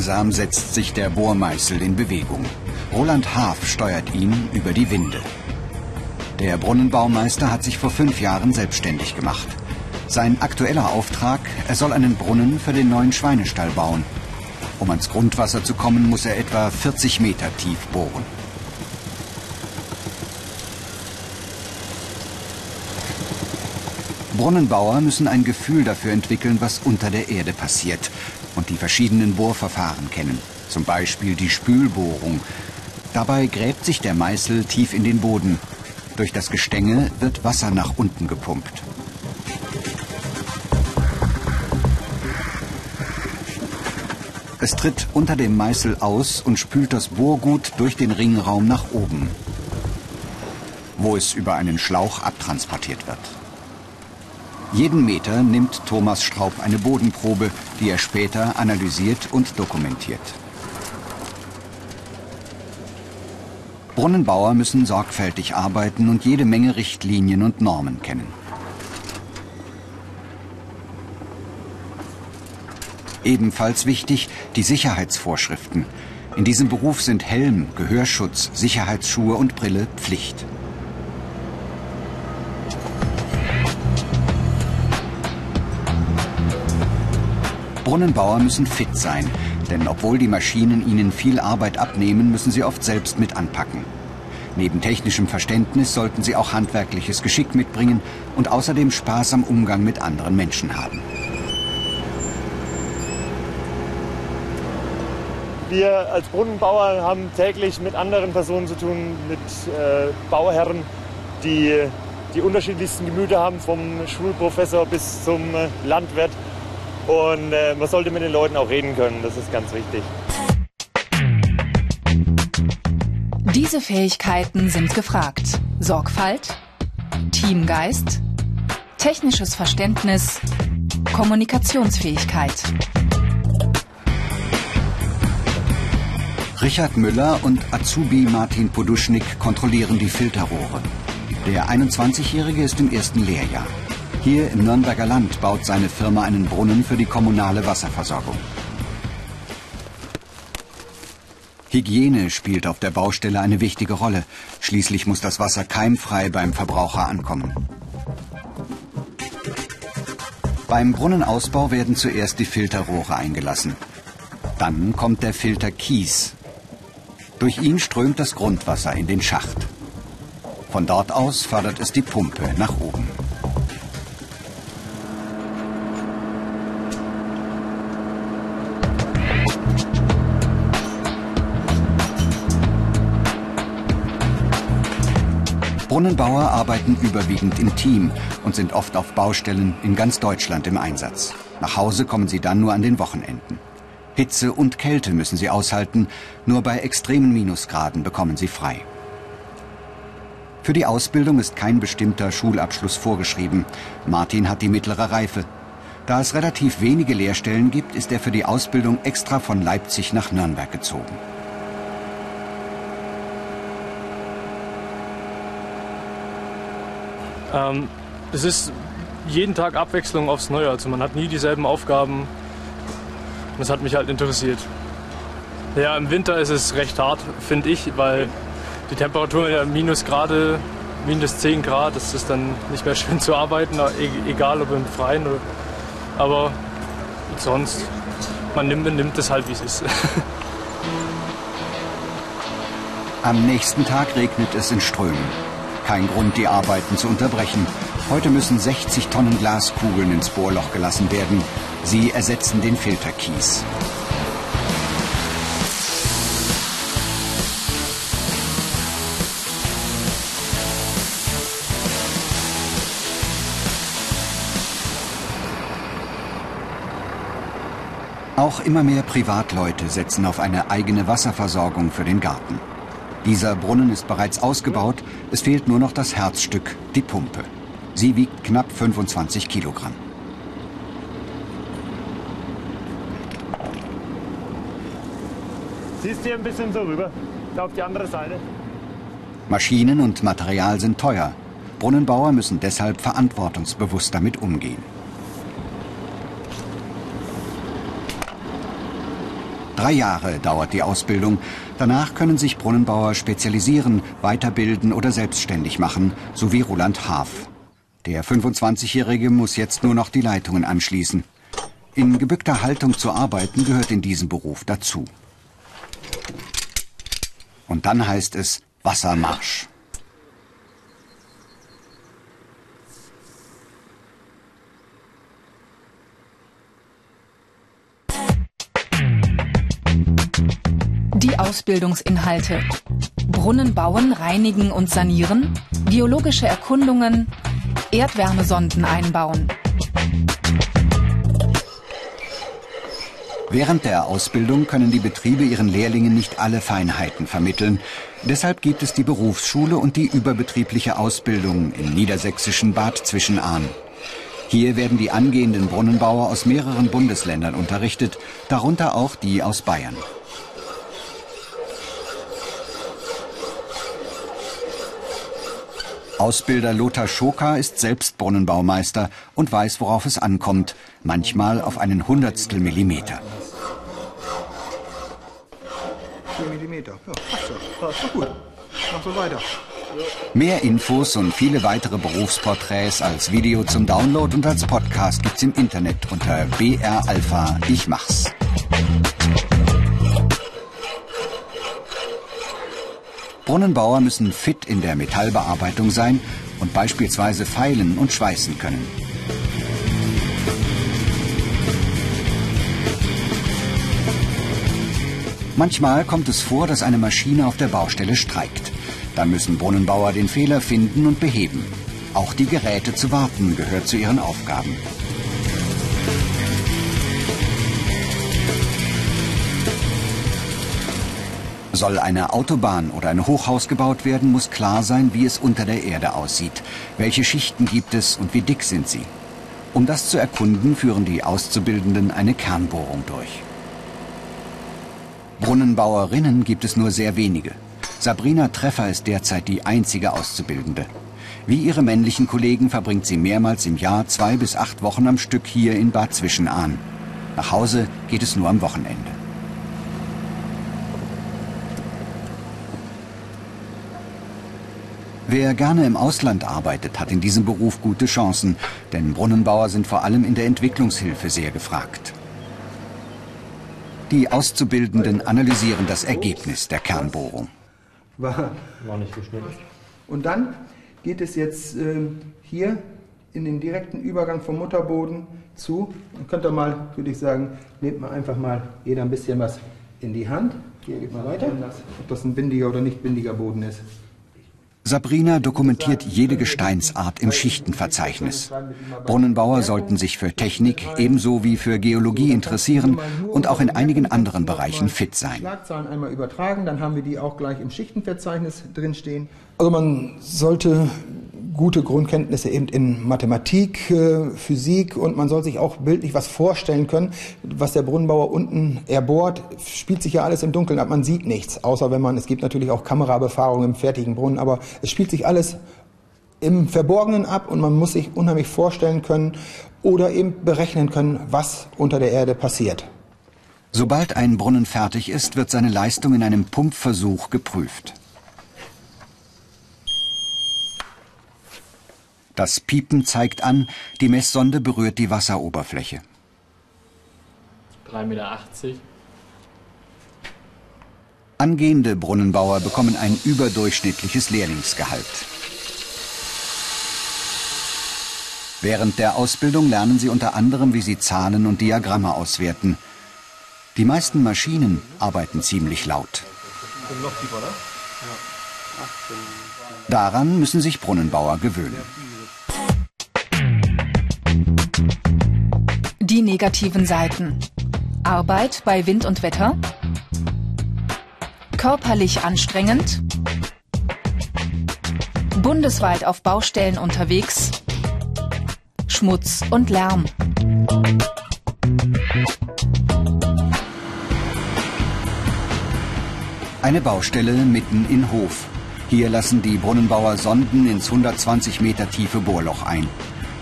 Langsam setzt sich der Bohrmeißel in Bewegung. Roland Haaf steuert ihn über die Winde. Der Brunnenbaumeister hat sich vor fünf Jahren selbstständig gemacht. Sein aktueller Auftrag, er soll einen Brunnen für den neuen Schweinestall bauen. Um ans Grundwasser zu kommen, muss er etwa 40 Meter tief bohren. Brunnenbauer müssen ein Gefühl dafür entwickeln, was unter der Erde passiert und die verschiedenen Bohrverfahren kennen. Zum Beispiel die Spülbohrung. Dabei gräbt sich der Meißel tief in den Boden. Durch das Gestänge wird Wasser nach unten gepumpt. Es tritt unter dem Meißel aus und spült das Bohrgut durch den Ringraum nach oben, wo es über einen Schlauch abtransportiert wird. Jeden Meter nimmt Thomas Straub eine Bodenprobe, die er später analysiert und dokumentiert. Brunnenbauer müssen sorgfältig arbeiten und jede Menge Richtlinien und Normen kennen. Ebenfalls wichtig die Sicherheitsvorschriften. In diesem Beruf sind Helm, Gehörschutz, Sicherheitsschuhe und Brille Pflicht. Brunnenbauer müssen fit sein, denn obwohl die Maschinen ihnen viel Arbeit abnehmen, müssen sie oft selbst mit anpacken. Neben technischem Verständnis sollten sie auch handwerkliches Geschick mitbringen und außerdem Spaß am Umgang mit anderen Menschen haben. Wir als Brunnenbauer haben täglich mit anderen Personen zu tun, mit äh, Bauherren, die die unterschiedlichsten Gemüter haben, vom Schulprofessor bis zum äh, Landwirt. Und äh, man sollte mit den Leuten auch reden können, das ist ganz wichtig. Diese Fähigkeiten sind gefragt. Sorgfalt, Teamgeist, technisches Verständnis, Kommunikationsfähigkeit. Richard Müller und Azubi Martin Poduschnik kontrollieren die Filterrohre. Der 21-Jährige ist im ersten Lehrjahr. Hier im Nürnberger Land baut seine Firma einen Brunnen für die kommunale Wasserversorgung. Hygiene spielt auf der Baustelle eine wichtige Rolle. Schließlich muss das Wasser keimfrei beim Verbraucher ankommen. Beim Brunnenausbau werden zuerst die Filterrohre eingelassen. Dann kommt der Filter Kies. Durch ihn strömt das Grundwasser in den Schacht. Von dort aus fördert es die Pumpe nach oben. Brunnenbauer arbeiten überwiegend im Team und sind oft auf Baustellen in ganz Deutschland im Einsatz. Nach Hause kommen sie dann nur an den Wochenenden. Hitze und Kälte müssen sie aushalten, nur bei extremen Minusgraden bekommen sie frei. Für die Ausbildung ist kein bestimmter Schulabschluss vorgeschrieben. Martin hat die mittlere Reife. Da es relativ wenige Lehrstellen gibt, ist er für die Ausbildung extra von Leipzig nach Nürnberg gezogen. Ähm, es ist jeden Tag Abwechslung aufs Neue. Also man hat nie dieselben Aufgaben. Das hat mich halt interessiert. Ja, im Winter ist es recht hart, finde ich, weil die Temperatur ja Minusgrade, minus 10 Grad, das ist dann nicht mehr schön zu arbeiten, e-, egal ob im Freien oder. Aber sonst, man nimmt, man nimmt es halt, wie es ist. Am nächsten Tag regnet es in Strömen. Kein Grund, die Arbeiten zu unterbrechen. Heute müssen 60 Tonnen Glaskugeln ins Bohrloch gelassen werden. Sie ersetzen den Filterkies. Auch immer mehr Privatleute setzen auf eine eigene Wasserversorgung für den Garten. Dieser Brunnen ist bereits ausgebaut, es fehlt nur noch das Herzstück, die Pumpe. Sie wiegt knapp 25 Kilogramm. Siehst du hier ein bisschen so rüber, da auf die andere Seite. Maschinen und Material sind teuer. Brunnenbauer müssen deshalb verantwortungsbewusst damit umgehen. Drei Jahre dauert die Ausbildung. Danach können sich Brunnenbauer spezialisieren, weiterbilden oder selbstständig machen, so wie Roland Haaf. Der 25-Jährige muss jetzt nur noch die Leitungen anschließen. In gebückter Haltung zu arbeiten gehört in diesem Beruf dazu. Und dann heißt es Wassermarsch. Ausbildungsinhalte. Brunnen bauen, reinigen und sanieren, biologische Erkundungen, Erdwärmesonden einbauen. Während der Ausbildung können die Betriebe ihren Lehrlingen nicht alle Feinheiten vermitteln. Deshalb gibt es die Berufsschule und die überbetriebliche Ausbildung im niedersächsischen Bad Zwischenahn. Hier werden die angehenden Brunnenbauer aus mehreren Bundesländern unterrichtet, darunter auch die aus Bayern. Ausbilder Lothar Schoka ist selbst Brunnenbaumeister und weiß, worauf es ankommt, manchmal auf einen Hundertstel Millimeter. 4 Millimeter, ja, passt doch, passt doch gut. Mach so weiter. Mehr Infos und viele weitere Berufsporträts als Video zum Download und als Podcast gibt's im Internet unter BR Alpha Ich mach's. Brunnenbauer müssen fit in der Metallbearbeitung sein und beispielsweise feilen und schweißen können. Manchmal kommt es vor, dass eine Maschine auf der Baustelle streikt. Dann müssen Brunnenbauer den Fehler finden und beheben. Auch die Geräte zu warten gehört zu ihren Aufgaben. Soll eine Autobahn oder ein Hochhaus gebaut werden, muss klar sein, wie es unter der Erde aussieht. Welche Schichten gibt es und wie dick sind sie? Um das zu erkunden, führen die Auszubildenden eine Kernbohrung durch. Brunnenbauerinnen gibt es nur sehr wenige. Sabrina Treffer ist derzeit die einzige Auszubildende. Wie ihre männlichen Kollegen verbringt sie mehrmals im Jahr zwei bis acht Wochen am Stück hier in Bad Zwischenahn. Nach Hause geht es nur am Wochenende. Wer gerne im Ausland arbeitet, hat in diesem Beruf gute Chancen, denn Brunnenbauer sind vor allem in der Entwicklungshilfe sehr gefragt. Die Auszubildenden analysieren das Ergebnis der Kernbohrung. War, war nicht geschnitten. Und dann geht es jetzt äh, hier in den direkten Übergang vom Mutterboden zu. Dann könnt ihr mal, würde ich sagen, nehmt mal einfach mal jeder ein bisschen was in die Hand. Hier geht mal weiter, ob das ein bindiger oder nicht bindiger Boden ist. Sabrina dokumentiert jede Gesteinsart im Schichtenverzeichnis. Brunnenbauer sollten sich für Technik ebenso wie für Geologie interessieren und auch in einigen anderen Bereichen fit sein. Schlagzahlen einmal übertragen, dann haben wir die auch gleich im Schichtenverzeichnis drinstehen. Also man sollte gute Grundkenntnisse eben in Mathematik, äh, Physik und man soll sich auch bildlich was vorstellen können, was der Brunnenbauer unten erbohrt, spielt sich ja alles im Dunkeln ab, man sieht nichts, außer wenn man, es gibt natürlich auch Kamerabefahrung im fertigen Brunnen, aber es spielt sich alles im Verborgenen ab und man muss sich unheimlich vorstellen können oder eben berechnen können, was unter der Erde passiert. Sobald ein Brunnen fertig ist, wird seine Leistung in einem Pumpversuch geprüft. Das Piepen zeigt an, die Messsonde berührt die Wasseroberfläche. 3,80 Meter. Angehende Brunnenbauer bekommen ein überdurchschnittliches Lehrlingsgehalt. Während der Ausbildung lernen sie unter anderem, wie sie Zahlen und Diagramme auswerten. Die meisten Maschinen arbeiten ziemlich laut. Daran müssen sich Brunnenbauer gewöhnen. Die negativen Seiten. Arbeit bei Wind und Wetter. Körperlich anstrengend. Bundesweit auf Baustellen unterwegs. Schmutz und Lärm. Eine Baustelle mitten in Hof. Hier lassen die Brunnenbauer Sonden ins 120 Meter tiefe Bohrloch ein.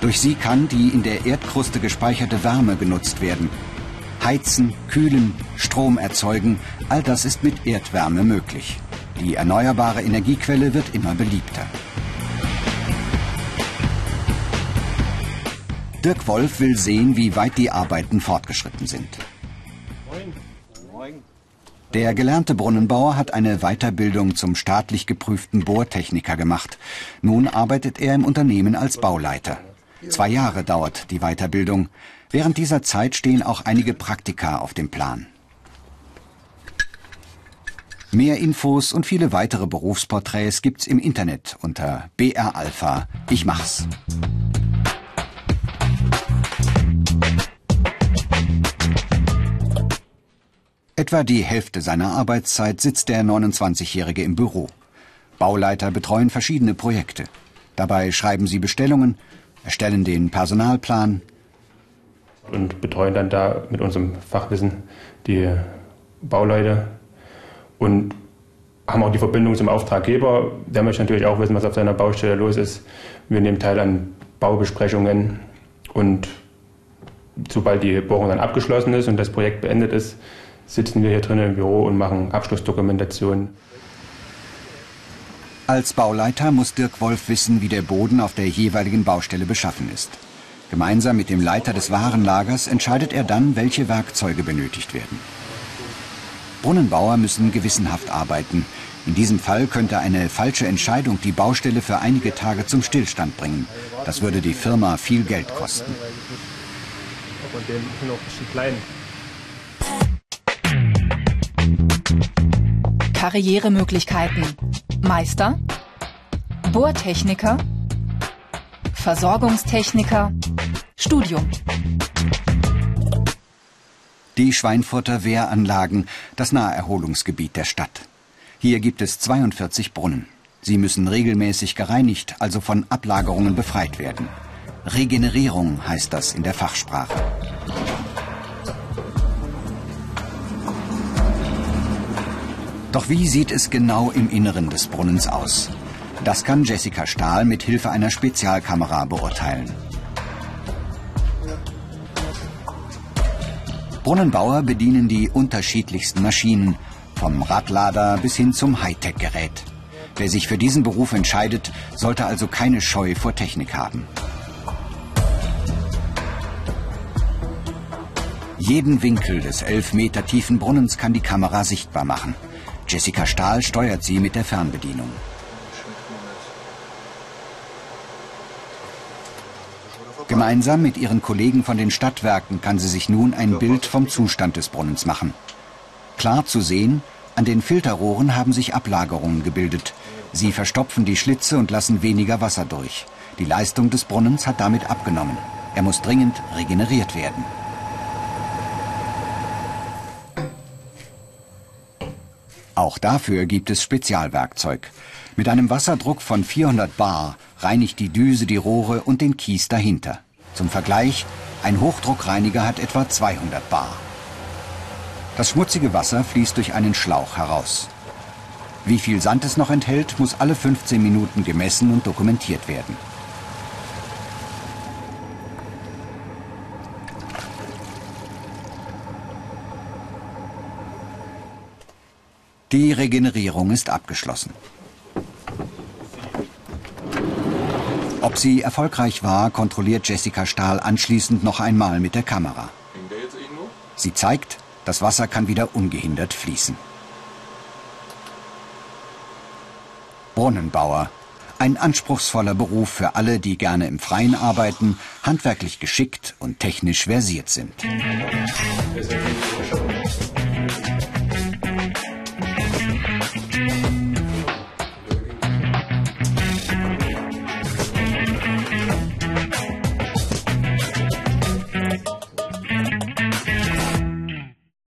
Durch sie kann die in der Erdkruste gespeicherte Wärme genutzt werden. Heizen, kühlen, Strom erzeugen, all das ist mit Erdwärme möglich. Die erneuerbare Energiequelle wird immer beliebter. Dirk Wolf will sehen, wie weit die Arbeiten fortgeschritten sind. Der gelernte Brunnenbauer hat eine Weiterbildung zum staatlich geprüften Bohrtechniker gemacht. Nun arbeitet er im Unternehmen als Bauleiter. Zwei Jahre dauert die Weiterbildung. Während dieser Zeit stehen auch einige Praktika auf dem Plan. Mehr Infos und viele weitere Berufsporträts gibt's im Internet unter BR Alpha. Ich mach's. Etwa die Hälfte seiner Arbeitszeit sitzt der 29-Jährige im Büro. Bauleiter betreuen verschiedene Projekte. Dabei schreiben sie Bestellungen, erstellen den Personalplan und betreuen dann da mit unserem Fachwissen die Bauleute und haben auch die Verbindung zum Auftraggeber. Der möchte natürlich auch wissen, was auf seiner Baustelle los ist. Wir nehmen teil an Baubesprechungen und sobald die Bohrung dann abgeschlossen ist und das Projekt beendet ist, sitzen wir hier drinnen im Büro und machen Abschlussdokumentation. Als Bauleiter muss Dirk Wolf wissen, wie der Boden auf der jeweiligen Baustelle beschaffen ist. Gemeinsam mit dem Leiter des Warenlagers entscheidet er dann, welche Werkzeuge benötigt werden. Brunnenbauer müssen gewissenhaft arbeiten. In diesem Fall könnte eine falsche Entscheidung die Baustelle für einige Tage zum Stillstand bringen. Das würde die Firma viel Geld kosten. Karrieremöglichkeiten. Meister, Bohrtechniker, Versorgungstechniker, Studium. Die Schweinfurter Wehranlagen, das Naherholungsgebiet der Stadt. Hier gibt es 42 Brunnen. Sie müssen regelmäßig gereinigt, also von Ablagerungen befreit werden. Regenerierung heißt das in der Fachsprache. Doch wie sieht es genau im Inneren des Brunnens aus? Das kann Jessica Stahl mit Hilfe einer Spezialkamera beurteilen. Brunnenbauer bedienen die unterschiedlichsten Maschinen, vom Radlader bis hin zum Hightech-Gerät. Wer sich für diesen Beruf entscheidet, sollte also keine Scheu vor Technik haben. Jeden Winkel des elf Meter tiefen Brunnens kann die Kamera sichtbar machen. Jessica Stahl steuert sie mit der Fernbedienung. Gemeinsam mit ihren Kollegen von den Stadtwerken kann sie sich nun ein Bild vom Zustand des Brunnens machen. Klar zu sehen, an den Filterrohren haben sich Ablagerungen gebildet. Sie verstopfen die Schlitze und lassen weniger Wasser durch. Die Leistung des Brunnens hat damit abgenommen. Er muss dringend regeneriert werden. Auch dafür gibt es Spezialwerkzeug. Mit einem Wasserdruck von 400 Bar reinigt die Düse die Rohre und den Kies dahinter. Zum Vergleich, ein Hochdruckreiniger hat etwa 200 Bar. Das schmutzige Wasser fließt durch einen Schlauch heraus. Wie viel Sand es noch enthält, muss alle 15 Minuten gemessen und dokumentiert werden. Die Regenerierung ist abgeschlossen. Ob sie erfolgreich war, kontrolliert Jessica Stahl anschließend noch einmal mit der Kamera. Sie zeigt, das Wasser kann wieder ungehindert fließen. Brunnenbauer. Ein anspruchsvoller Beruf für alle, die gerne im Freien arbeiten, handwerklich geschickt und technisch versiert sind.